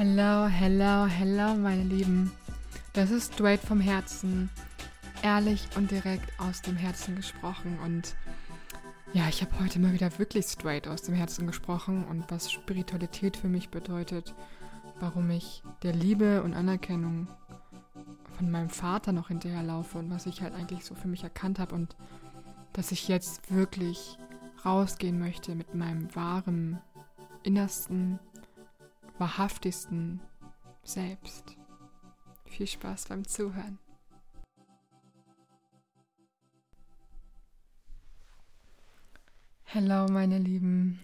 Hello, hello, hello, meine Lieben. Das ist straight vom Herzen. Ehrlich und direkt aus dem Herzen gesprochen. Und ja, ich habe heute mal wieder wirklich straight aus dem Herzen gesprochen und was Spiritualität für mich bedeutet. Warum ich der Liebe und Anerkennung von meinem Vater noch hinterherlaufe und was ich halt eigentlich so für mich erkannt habe und dass ich jetzt wirklich rausgehen möchte mit meinem wahren, innersten wahrhaftigsten Selbst. Viel Spaß beim Zuhören. Hello, meine Lieben.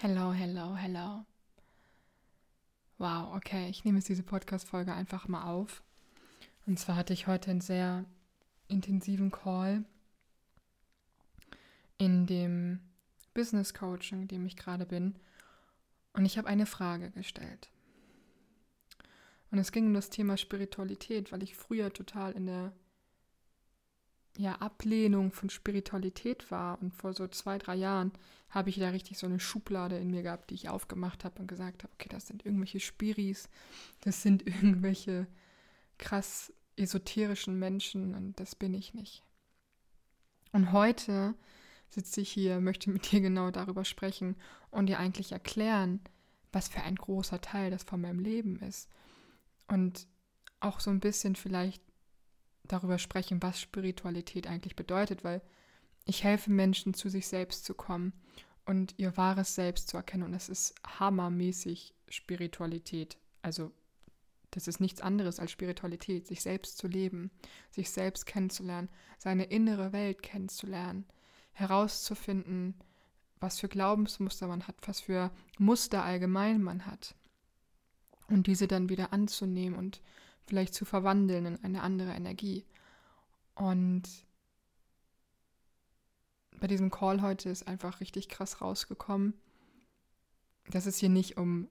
Hello, hello, hello. Wow, okay, ich nehme jetzt diese Podcast-Folge einfach mal auf. Und zwar hatte ich heute einen sehr intensiven Call in dem Business Coaching, in dem ich gerade bin. Und ich habe eine Frage gestellt. Und es ging um das Thema Spiritualität, weil ich früher total in der ja, Ablehnung von Spiritualität war. Und vor so zwei, drei Jahren habe ich da richtig so eine Schublade in mir gehabt, die ich aufgemacht habe und gesagt habe, okay, das sind irgendwelche Spiris, das sind irgendwelche krass esoterischen Menschen und das bin ich nicht. Und heute sitze ich hier, möchte mit dir genau darüber sprechen und dir eigentlich erklären, was für ein großer Teil das von meinem Leben ist. Und auch so ein bisschen vielleicht darüber sprechen, was Spiritualität eigentlich bedeutet, weil ich helfe Menschen, zu sich selbst zu kommen und ihr wahres Selbst zu erkennen. Und es ist hammermäßig Spiritualität. Also das ist nichts anderes als Spiritualität, sich selbst zu leben, sich selbst kennenzulernen, seine innere Welt kennenzulernen, herauszufinden, was für Glaubensmuster man hat, was für Muster allgemein man hat. Und diese dann wieder anzunehmen und vielleicht zu verwandeln in eine andere Energie. Und bei diesem Call heute ist einfach richtig krass rausgekommen, dass es hier nicht um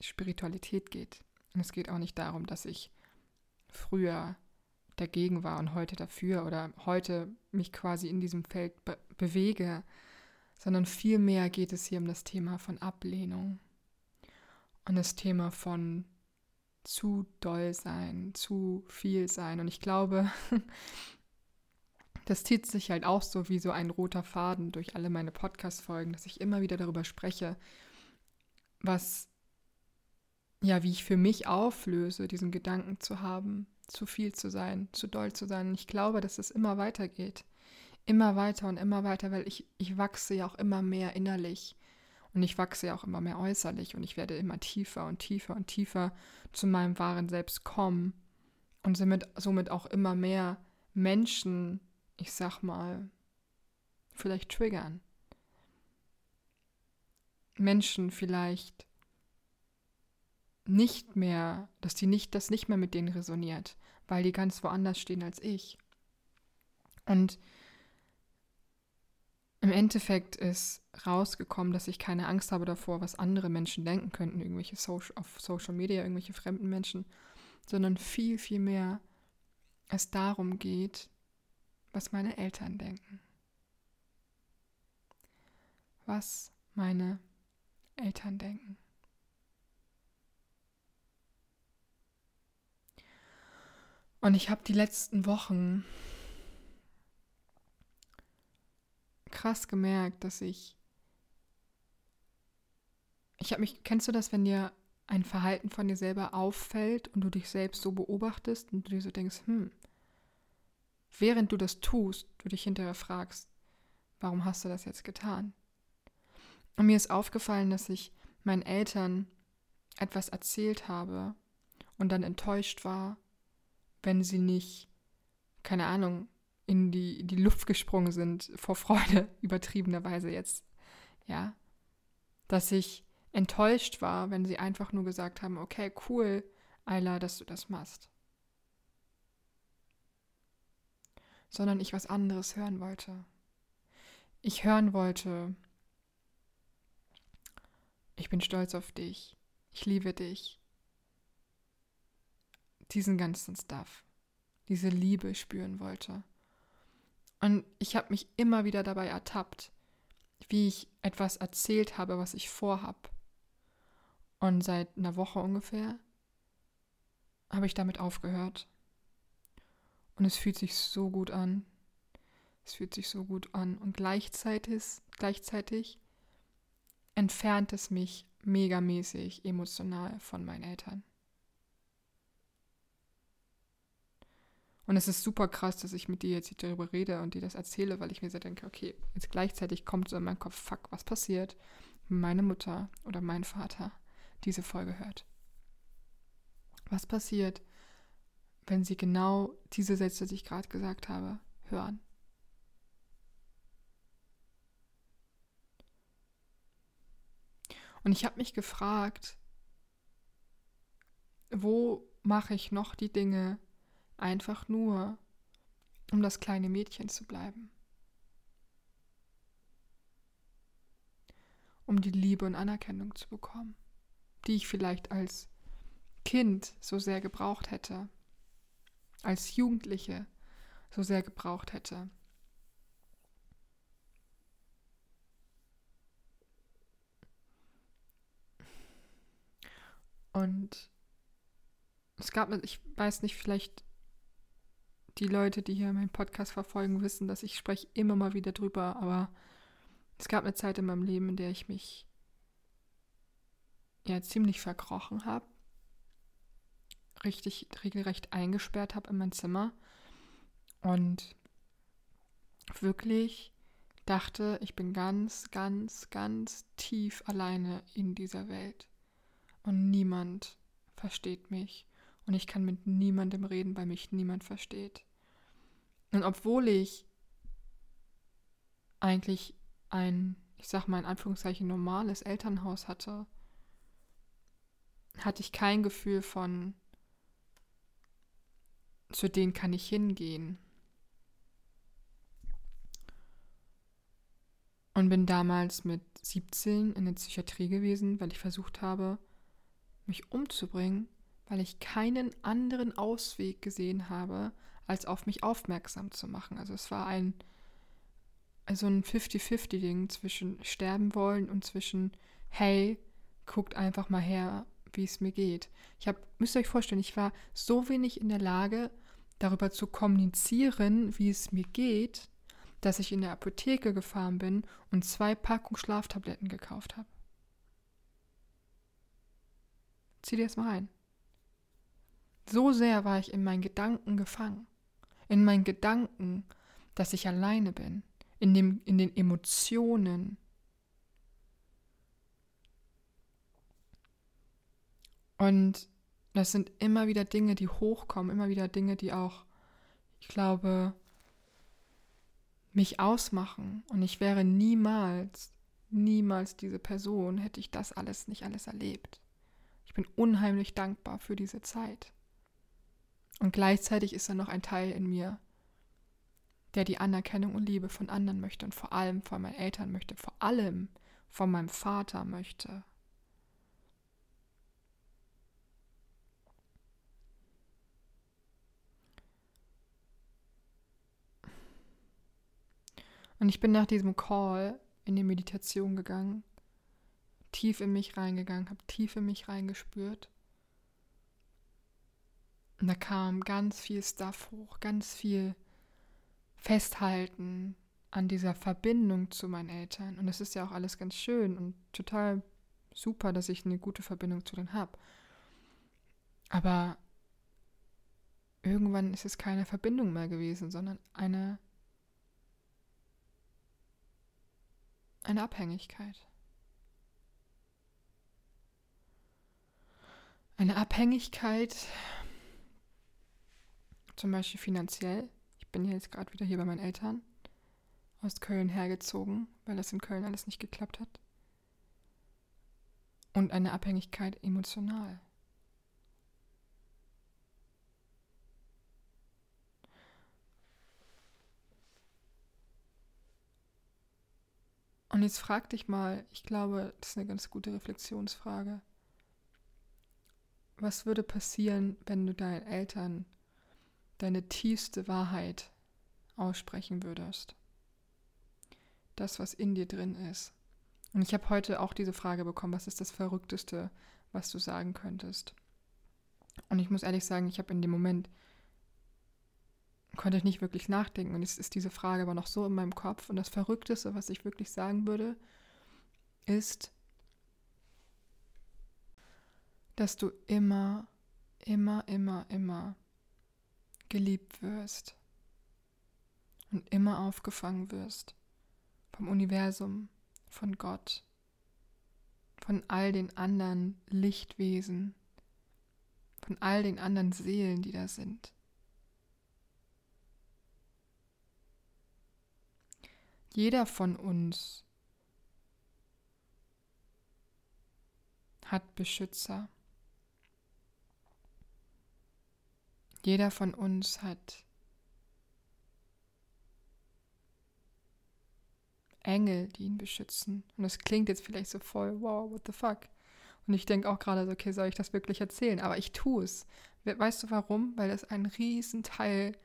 Spiritualität geht. Und es geht auch nicht darum, dass ich früher dagegen war und heute dafür oder heute mich quasi in diesem Feld be bewege, sondern vielmehr geht es hier um das Thema von Ablehnung und das Thema von zu doll sein, zu viel sein. Und ich glaube, das zieht sich halt auch so wie so ein roter Faden durch alle meine Podcast-Folgen, dass ich immer wieder darüber spreche, was, ja, wie ich für mich auflöse, diesen Gedanken zu haben, zu viel zu sein, zu doll zu sein. Und ich glaube, dass es immer weitergeht. Immer weiter und immer weiter, weil ich, ich wachse ja auch immer mehr innerlich. Und ich wachse ja auch immer mehr äußerlich und ich werde immer tiefer und tiefer und tiefer zu meinem wahren Selbst kommen. Und somit, somit auch immer mehr Menschen, ich sag mal, vielleicht triggern. Menschen vielleicht nicht mehr, dass die nicht, das nicht mehr mit denen resoniert, weil die ganz woanders stehen als ich. Und im Endeffekt ist rausgekommen, dass ich keine Angst habe davor, was andere Menschen denken könnten, irgendwelche Social, auf Social Media, irgendwelche fremden Menschen, sondern viel, viel mehr es darum geht, was meine Eltern denken. Was meine Eltern denken. Und ich habe die letzten Wochen krass gemerkt, dass ich. Ich habe mich. Kennst du das, wenn dir ein Verhalten von dir selber auffällt und du dich selbst so beobachtest und du dir so denkst, hm, während du das tust, du dich hinterher fragst, warum hast du das jetzt getan? Und mir ist aufgefallen, dass ich meinen Eltern etwas erzählt habe und dann enttäuscht war wenn sie nicht, keine Ahnung, in die, in die Luft gesprungen sind vor Freude, übertriebenerweise jetzt, ja, dass ich enttäuscht war, wenn sie einfach nur gesagt haben, okay, cool, Ayla, dass du das machst. Sondern ich was anderes hören wollte. Ich hören wollte, ich bin stolz auf dich, ich liebe dich, diesen ganzen Stuff, diese Liebe spüren wollte. Und ich habe mich immer wieder dabei ertappt, wie ich etwas erzählt habe, was ich vorhab. Und seit einer Woche ungefähr habe ich damit aufgehört. Und es fühlt sich so gut an. Es fühlt sich so gut an. Und gleichzeitig, gleichzeitig entfernt es mich megamäßig emotional von meinen Eltern. Und es ist super krass, dass ich mit dir jetzt darüber rede und dir das erzähle, weil ich mir so denke, okay, jetzt gleichzeitig kommt so in meinen Kopf, fuck, was passiert, wenn meine Mutter oder mein Vater diese Folge hört? Was passiert, wenn sie genau diese Sätze, die ich gerade gesagt habe, hören? Und ich habe mich gefragt, wo mache ich noch die Dinge einfach nur, um das kleine Mädchen zu bleiben? Um die Liebe und Anerkennung zu bekommen, die ich vielleicht als Kind so sehr gebraucht hätte, als Jugendliche so sehr gebraucht hätte. Und es gab, ich weiß nicht, vielleicht die Leute, die hier meinen Podcast verfolgen, wissen, dass ich spreche immer mal wieder drüber, aber es gab eine Zeit in meinem Leben, in der ich mich ja ziemlich verkrochen habe, richtig regelrecht eingesperrt habe in mein Zimmer und wirklich dachte, ich bin ganz, ganz, ganz tief alleine in dieser Welt und niemand versteht mich und ich kann mit niemandem reden, weil mich niemand versteht. Und obwohl ich eigentlich ein, ich sag mal in Anführungszeichen, normales Elternhaus hatte, hatte ich kein Gefühl von, zu denen kann ich hingehen. Und bin damals mit 17 in der Psychiatrie gewesen, weil ich versucht habe, mich umzubringen, weil ich keinen anderen Ausweg gesehen habe, als auf mich aufmerksam zu machen. Also es war ein also ein 50-50-Ding zwischen sterben wollen und zwischen, hey, guckt einfach mal her, wie es mir geht. Ich habe, müsst ihr euch vorstellen, ich war so wenig in der Lage, darüber zu kommunizieren, wie es mir geht, dass ich in der Apotheke gefahren bin und zwei Packungen Schlaftabletten gekauft habe. Zieh dir das mal rein. So sehr war ich in meinen Gedanken gefangen. In meinen Gedanken, dass ich alleine bin. In, dem, in den Emotionen. Und das sind immer wieder Dinge, die hochkommen, immer wieder Dinge, die auch, ich glaube, mich ausmachen. Und ich wäre niemals, niemals diese Person, hätte ich das alles nicht alles erlebt. Ich bin unheimlich dankbar für diese Zeit. Und gleichzeitig ist da noch ein Teil in mir, der die Anerkennung und Liebe von anderen möchte und vor allem von meinen Eltern möchte, vor allem von meinem Vater möchte. Und ich bin nach diesem Call in die Meditation gegangen, tief in mich reingegangen, habe tief in mich reingespürt und da kam ganz viel Stuff hoch, ganz viel Festhalten an dieser Verbindung zu meinen Eltern. Und es ist ja auch alles ganz schön und total super, dass ich eine gute Verbindung zu denen habe. Aber irgendwann ist es keine Verbindung mehr gewesen, sondern eine, eine Abhängigkeit. Eine Abhängigkeit, zum Beispiel finanziell. Ich bin jetzt gerade wieder hier bei meinen Eltern aus Köln hergezogen, weil das in Köln alles nicht geklappt hat. Und eine Abhängigkeit emotional. Und jetzt frag dich mal, ich glaube, das ist eine ganz gute Reflexionsfrage. Was würde passieren, wenn du deinen Eltern deine tiefste Wahrheit aussprechen würdest. Das, was in dir drin ist. Und ich habe heute auch diese Frage bekommen, was ist das Verrückteste, was du sagen könntest. Und ich muss ehrlich sagen, ich habe in dem Moment konnte ich nicht wirklich nachdenken und es ist diese Frage aber noch so in meinem Kopf und das Verrückteste, was ich wirklich sagen würde, ist, dass du immer, immer, immer, immer geliebt wirst und immer aufgefangen wirst vom Universum, von Gott, von all den anderen Lichtwesen, von all den anderen Seelen, die da sind. Jeder von uns hat Beschützer. Jeder von uns hat Engel, die ihn beschützen. Und das klingt jetzt vielleicht so voll, wow, what the fuck. Und ich denke auch gerade so, okay, soll ich das wirklich erzählen? Aber ich tue es. Weißt du warum? Weil das ein Riesenteil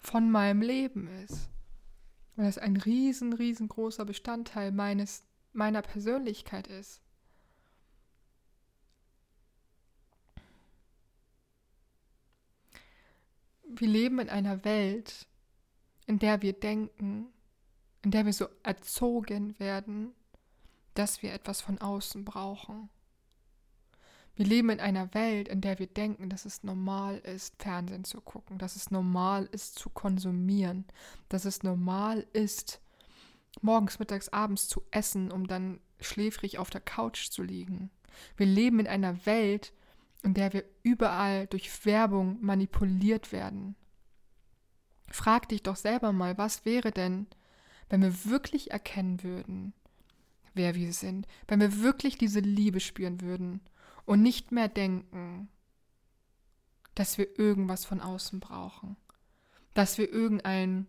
von meinem Leben ist. Weil das ein riesen, riesengroßer Bestandteil meines, meiner Persönlichkeit ist. Wir leben in einer Welt, in der wir denken, in der wir so erzogen werden, dass wir etwas von außen brauchen. Wir leben in einer Welt, in der wir denken, dass es normal ist, Fernsehen zu gucken, dass es normal ist, zu konsumieren, dass es normal ist, morgens, mittags, abends zu essen, um dann schläfrig auf der Couch zu liegen. Wir leben in einer Welt, in der wir überall durch Werbung manipuliert werden. Frag dich doch selber mal, was wäre denn, wenn wir wirklich erkennen würden, wer wir sind, wenn wir wirklich diese Liebe spüren würden und nicht mehr denken, dass wir irgendwas von außen brauchen, dass wir irgendein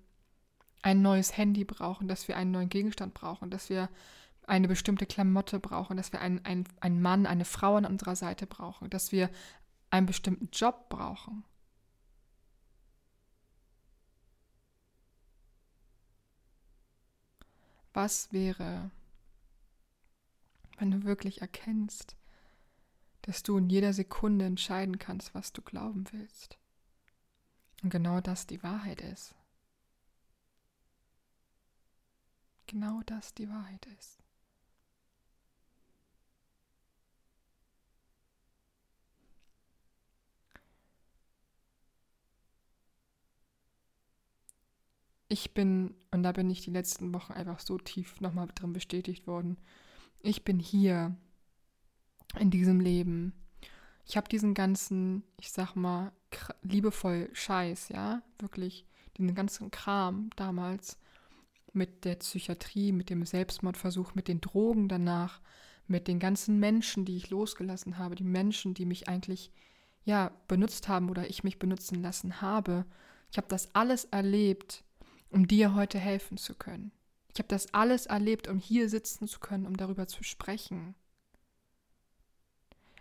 ein neues Handy brauchen, dass wir einen neuen Gegenstand brauchen, dass wir eine bestimmte Klamotte brauchen, dass wir einen, einen, einen Mann, eine Frau an unserer Seite brauchen, dass wir einen bestimmten Job brauchen. Was wäre, wenn du wirklich erkennst, dass du in jeder Sekunde entscheiden kannst, was du glauben willst? Und genau das die Wahrheit ist. Genau das die Wahrheit ist. Ich bin, und da bin ich die letzten Wochen einfach so tief nochmal drin bestätigt worden, ich bin hier in diesem Leben. Ich habe diesen ganzen, ich sag mal, liebevoll Scheiß, ja, wirklich, diesen ganzen Kram damals mit der Psychiatrie, mit dem Selbstmordversuch, mit den Drogen danach, mit den ganzen Menschen, die ich losgelassen habe, die Menschen, die mich eigentlich ja benutzt haben oder ich mich benutzen lassen habe. Ich habe das alles erlebt um dir heute helfen zu können. Ich habe das alles erlebt, um hier sitzen zu können, um darüber zu sprechen.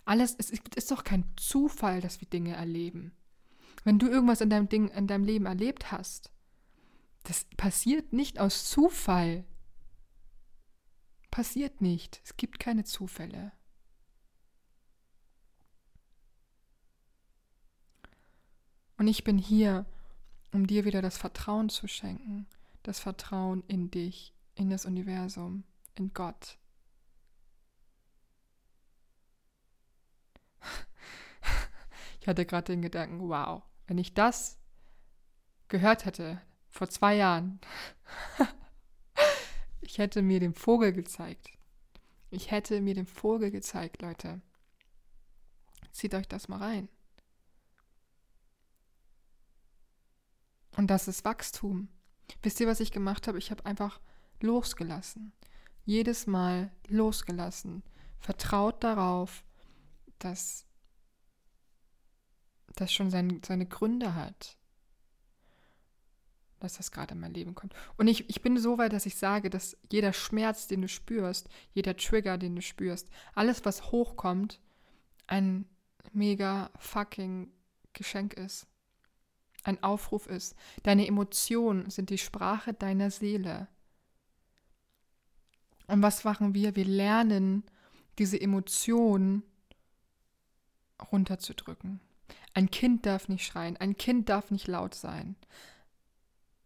Alles, es ist doch kein Zufall, dass wir Dinge erleben. Wenn du irgendwas in deinem, Ding, in deinem Leben erlebt hast, das passiert nicht aus Zufall. Passiert nicht. Es gibt keine Zufälle. Und ich bin hier, um dir wieder das Vertrauen zu schenken, das Vertrauen in dich, in das Universum, in Gott. Ich hatte gerade den Gedanken, wow, wenn ich das gehört hätte vor zwei Jahren, ich hätte mir den Vogel gezeigt. Ich hätte mir den Vogel gezeigt, Leute. Zieht euch das mal rein. Und das ist Wachstum. Wisst ihr, was ich gemacht habe? Ich habe einfach losgelassen. Jedes Mal losgelassen. Vertraut darauf, dass das schon sein, seine Gründe hat. Dass das gerade in mein Leben kommt. Und ich, ich bin so weit, dass ich sage, dass jeder Schmerz, den du spürst, jeder Trigger, den du spürst, alles, was hochkommt, ein mega fucking Geschenk ist ein Aufruf ist. Deine Emotionen sind die Sprache deiner Seele. Und was machen wir? Wir lernen diese Emotionen runterzudrücken. Ein Kind darf nicht schreien, ein Kind darf nicht laut sein.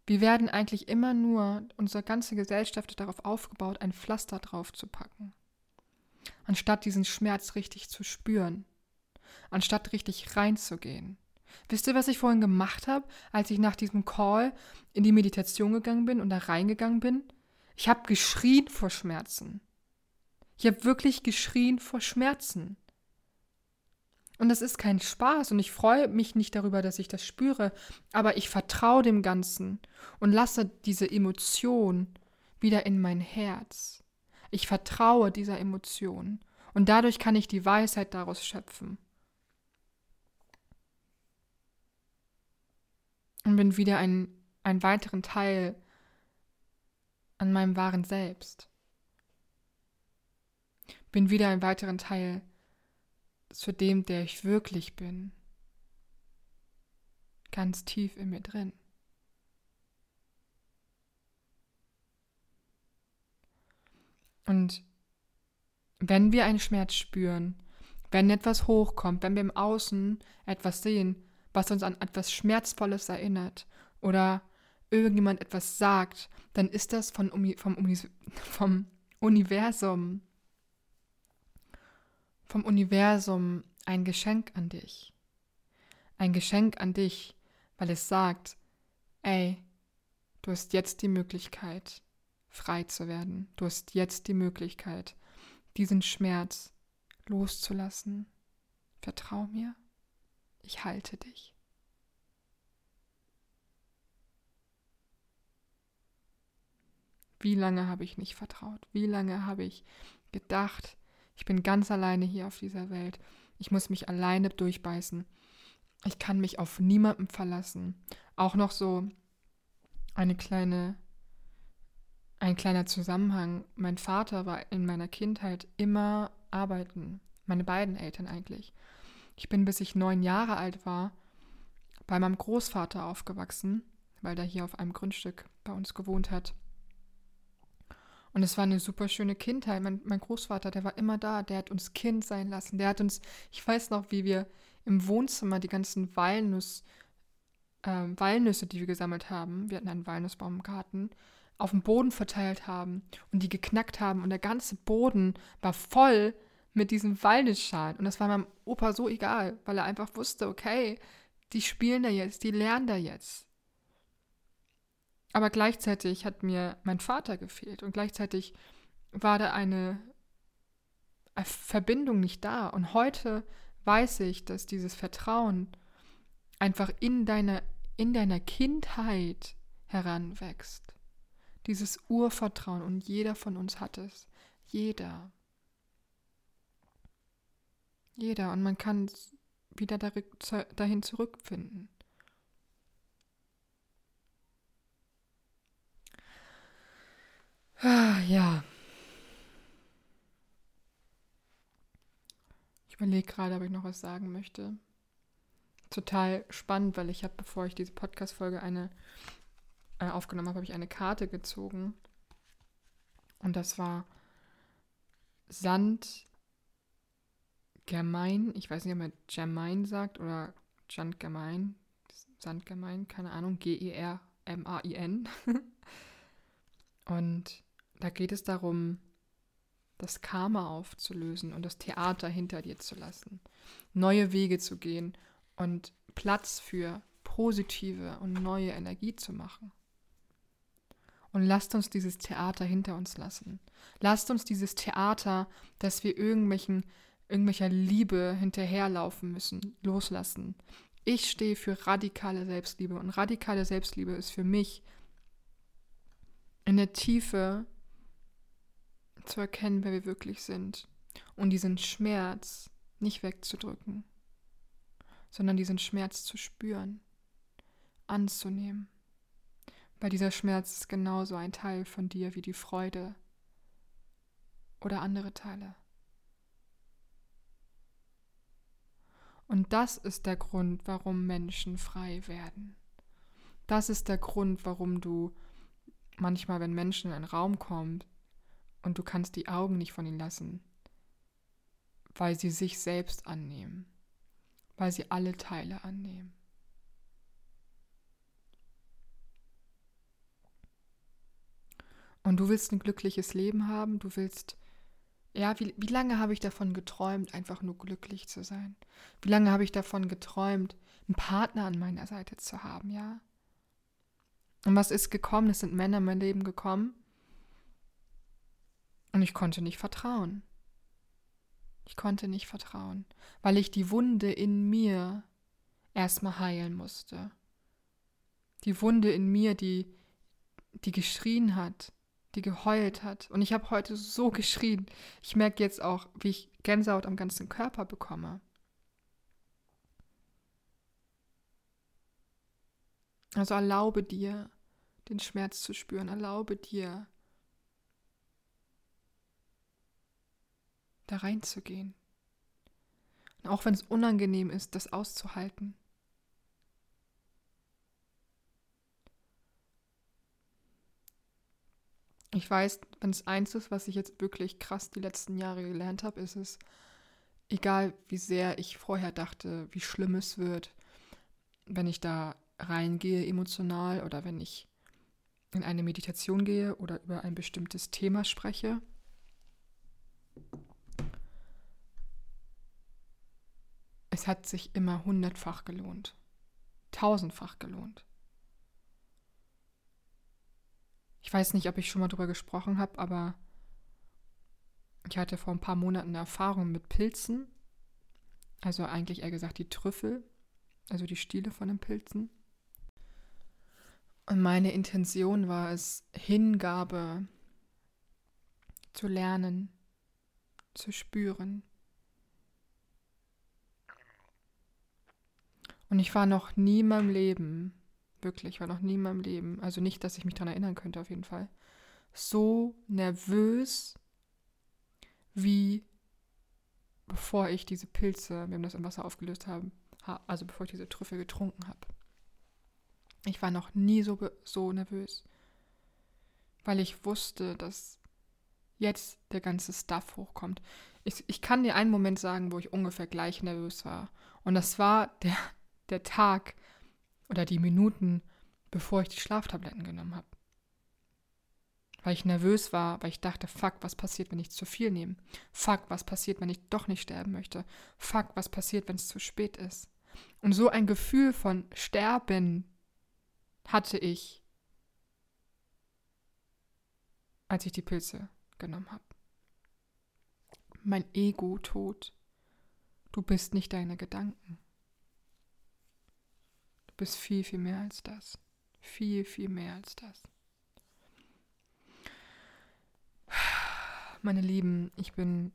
Wir werden eigentlich immer nur, unsere ganze Gesellschaft darauf aufgebaut, ein Pflaster drauf zu packen. Anstatt diesen Schmerz richtig zu spüren. Anstatt richtig reinzugehen. Wisst ihr, was ich vorhin gemacht habe, als ich nach diesem Call in die Meditation gegangen bin und da reingegangen bin? Ich habe geschrien vor Schmerzen. Ich habe wirklich geschrien vor Schmerzen. Und das ist kein Spaß und ich freue mich nicht darüber, dass ich das spüre, aber ich vertraue dem Ganzen und lasse diese Emotion wieder in mein Herz. Ich vertraue dieser Emotion und dadurch kann ich die Weisheit daraus schöpfen. Und bin wieder ein, ein weiteren Teil an meinem wahren Selbst. Bin wieder ein weiteren Teil zu dem, der ich wirklich bin. Ganz tief in mir drin. Und wenn wir einen Schmerz spüren, wenn etwas hochkommt, wenn wir im Außen etwas sehen, was uns an etwas Schmerzvolles erinnert oder irgendjemand etwas sagt, dann ist das von, vom, vom Universum vom Universum ein Geschenk an dich. Ein Geschenk an dich, weil es sagt, ey, du hast jetzt die Möglichkeit, frei zu werden. Du hast jetzt die Möglichkeit, diesen Schmerz loszulassen. Vertrau mir, ich halte dich. Wie lange habe ich nicht vertraut? Wie lange habe ich gedacht, ich bin ganz alleine hier auf dieser Welt. Ich muss mich alleine durchbeißen. Ich kann mich auf niemanden verlassen. Auch noch so eine kleine, ein kleiner Zusammenhang. Mein Vater war in meiner Kindheit immer arbeiten. Meine beiden Eltern eigentlich. Ich bin, bis ich neun Jahre alt war, bei meinem Großvater aufgewachsen, weil der hier auf einem Grundstück bei uns gewohnt hat. Und es war eine super schöne Kindheit. Mein, mein, Großvater, der war immer da, der hat uns Kind sein lassen. Der hat uns, ich weiß noch, wie wir im Wohnzimmer die ganzen Walnuss, äh, Walnüsse, die wir gesammelt haben, wir hatten einen Walnussbaum im Garten, auf dem Boden verteilt haben und die geknackt haben. Und der ganze Boden war voll mit diesen Walnussschalen. Und das war meinem Opa so egal, weil er einfach wusste, okay, die spielen da jetzt, die lernen da jetzt. Aber gleichzeitig hat mir mein Vater gefehlt und gleichzeitig war da eine Verbindung nicht da. Und heute weiß ich, dass dieses Vertrauen einfach in deiner, in deiner Kindheit heranwächst. Dieses Urvertrauen und jeder von uns hat es. Jeder. Jeder. Und man kann wieder dahin zurückfinden. Ah, ja. Ich überlege gerade, ob ich noch was sagen möchte. Total spannend, weil ich habe, bevor ich diese Podcast-Folge äh, aufgenommen habe, habe ich eine Karte gezogen. Und das war Sand Germain. Ich weiß nicht, ob man Germain sagt oder Jand Germain. Sand Germain, keine Ahnung. G-E-R-M-A-I-N. Und da geht es darum, das Karma aufzulösen und das Theater hinter dir zu lassen, neue Wege zu gehen und Platz für positive und neue Energie zu machen. Und lasst uns dieses Theater hinter uns lassen. Lasst uns dieses Theater, dass wir irgendwelchen, irgendwelcher Liebe hinterherlaufen müssen, loslassen. Ich stehe für radikale Selbstliebe und radikale Selbstliebe ist für mich in der Tiefe zu erkennen, wer wir wirklich sind und diesen Schmerz nicht wegzudrücken, sondern diesen Schmerz zu spüren, anzunehmen. Weil dieser Schmerz ist genauso ein Teil von dir wie die Freude oder andere Teile. Und das ist der Grund, warum Menschen frei werden. Das ist der Grund, warum du manchmal, wenn Menschen in einen Raum kommen, und du kannst die Augen nicht von ihnen lassen, weil sie sich selbst annehmen. weil sie alle Teile annehmen. Und du willst ein glückliches Leben haben, du willst, ja, wie, wie lange habe ich davon geträumt, einfach nur glücklich zu sein? Wie lange habe ich davon geträumt, einen Partner an meiner Seite zu haben, ja? Und was ist gekommen? Es sind Männer in mein Leben gekommen. Und ich konnte nicht vertrauen. Ich konnte nicht vertrauen, weil ich die Wunde in mir erstmal heilen musste. Die Wunde in mir, die, die geschrien hat, die geheult hat. Und ich habe heute so geschrien. Ich merke jetzt auch, wie ich Gänsehaut am ganzen Körper bekomme. Also erlaube dir, den Schmerz zu spüren. Erlaube dir, da reinzugehen. Und auch wenn es unangenehm ist, das auszuhalten. Ich weiß, wenn es eins ist, was ich jetzt wirklich krass die letzten Jahre gelernt habe, ist es, egal wie sehr ich vorher dachte, wie schlimm es wird, wenn ich da reingehe emotional oder wenn ich in eine Meditation gehe oder über ein bestimmtes Thema spreche. Es hat sich immer hundertfach gelohnt, tausendfach gelohnt. Ich weiß nicht, ob ich schon mal drüber gesprochen habe, aber ich hatte vor ein paar Monaten Erfahrung mit Pilzen. Also eigentlich eher gesagt die Trüffel, also die Stiele von den Pilzen. Und meine Intention war es, Hingabe zu lernen, zu spüren. Und ich war noch nie in meinem Leben Wirklich, war noch nie in meinem Leben. Also nicht, dass ich mich daran erinnern könnte, auf jeden Fall. So nervös wie bevor ich diese Pilze, wir haben das im Wasser aufgelöst haben, also bevor ich diese Trüffel getrunken habe. Ich war noch nie so, so nervös, weil ich wusste, dass jetzt der ganze Stuff hochkommt. Ich, ich kann dir einen Moment sagen, wo ich ungefähr gleich nervös war. Und das war der, der Tag, oder die Minuten, bevor ich die Schlaftabletten genommen habe. Weil ich nervös war, weil ich dachte, fuck, was passiert, wenn ich zu viel nehme? Fuck, was passiert, wenn ich doch nicht sterben möchte? Fuck, was passiert, wenn es zu spät ist? Und so ein Gefühl von Sterben hatte ich, als ich die Pilze genommen habe. Mein Ego tot. Du bist nicht deine Gedanken bist viel, viel mehr als das. Viel, viel mehr als das. Meine Lieben, ich bin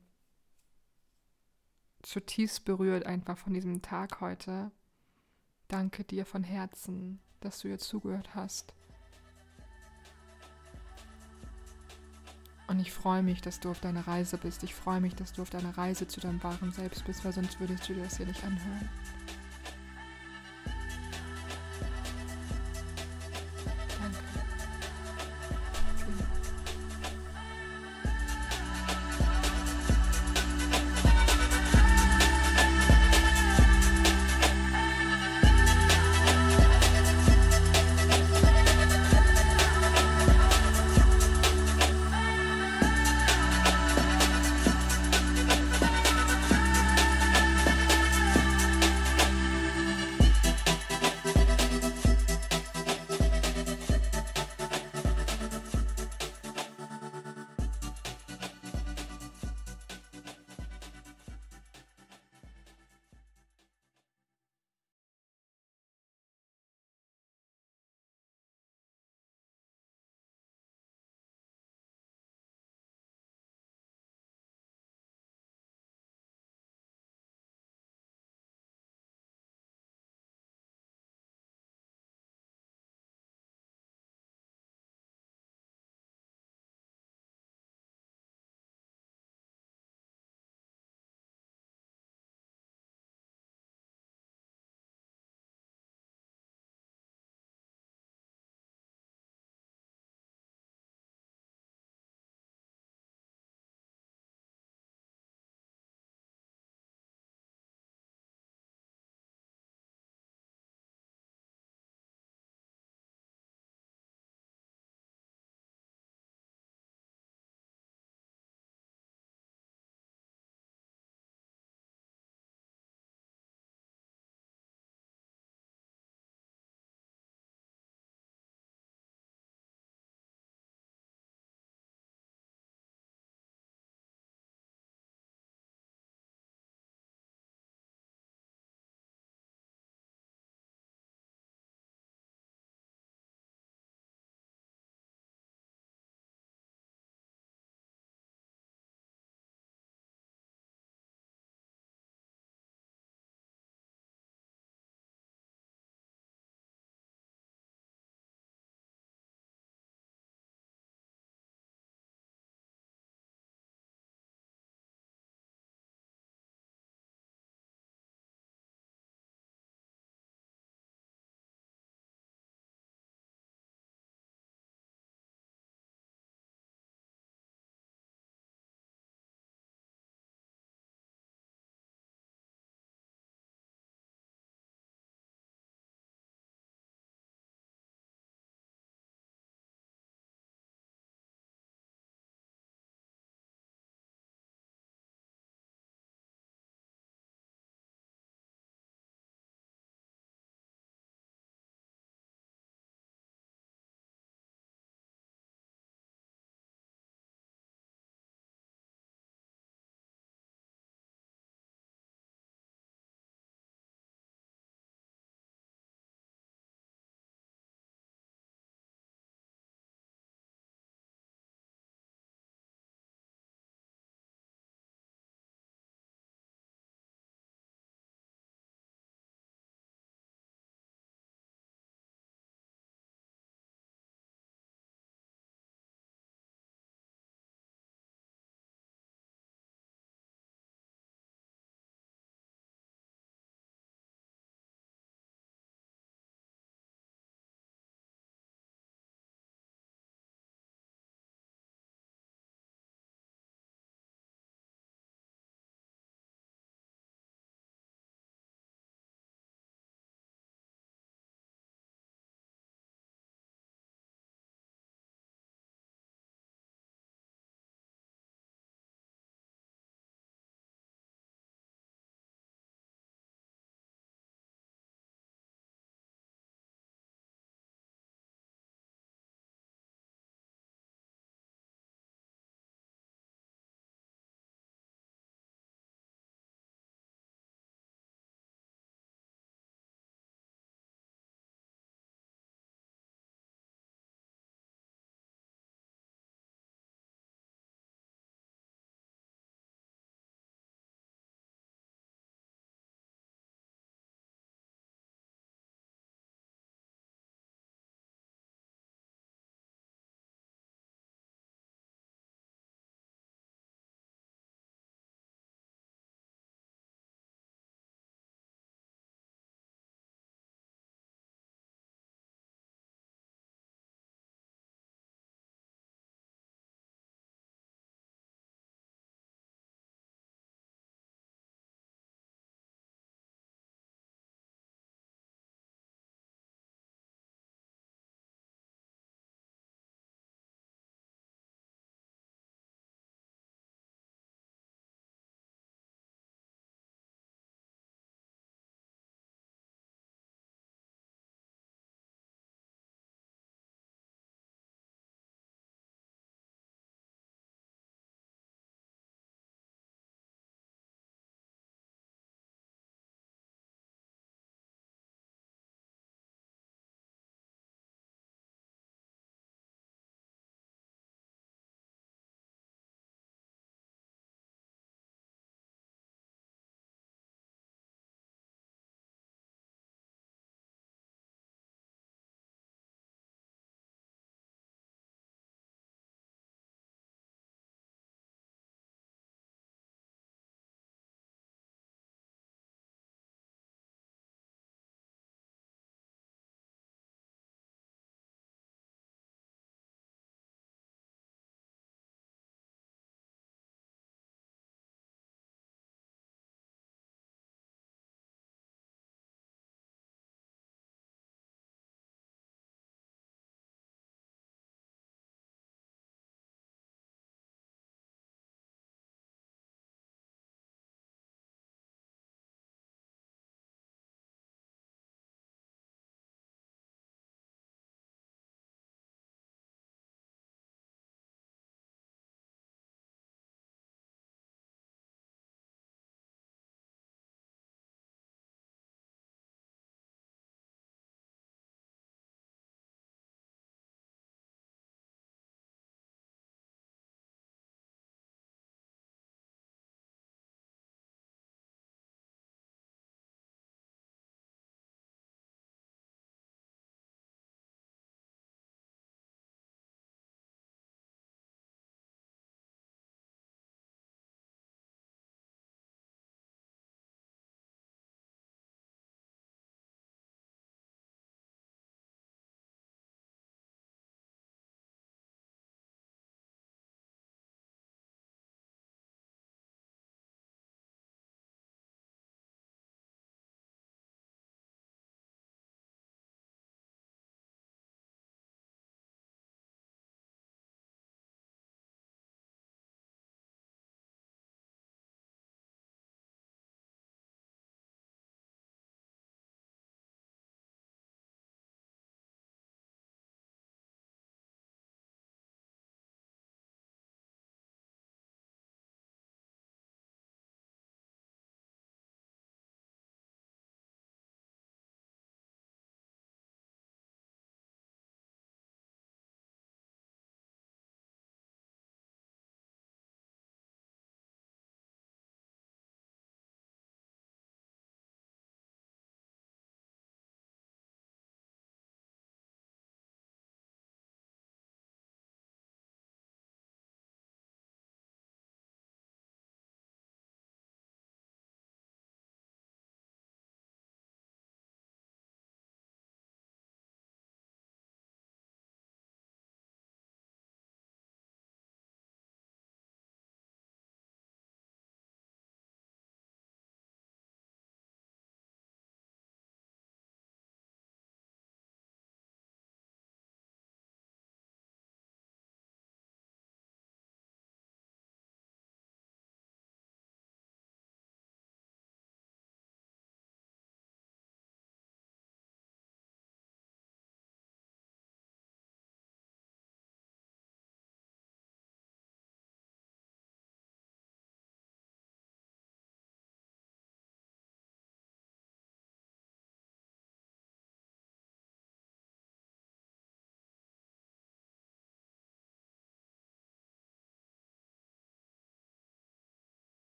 zutiefst berührt einfach von diesem Tag heute. Danke dir von Herzen, dass du jetzt zugehört hast. Und ich freue mich, dass du auf deiner Reise bist. Ich freue mich, dass du auf deiner Reise zu deinem wahren Selbst bist, weil sonst würdest du dir das hier nicht anhören.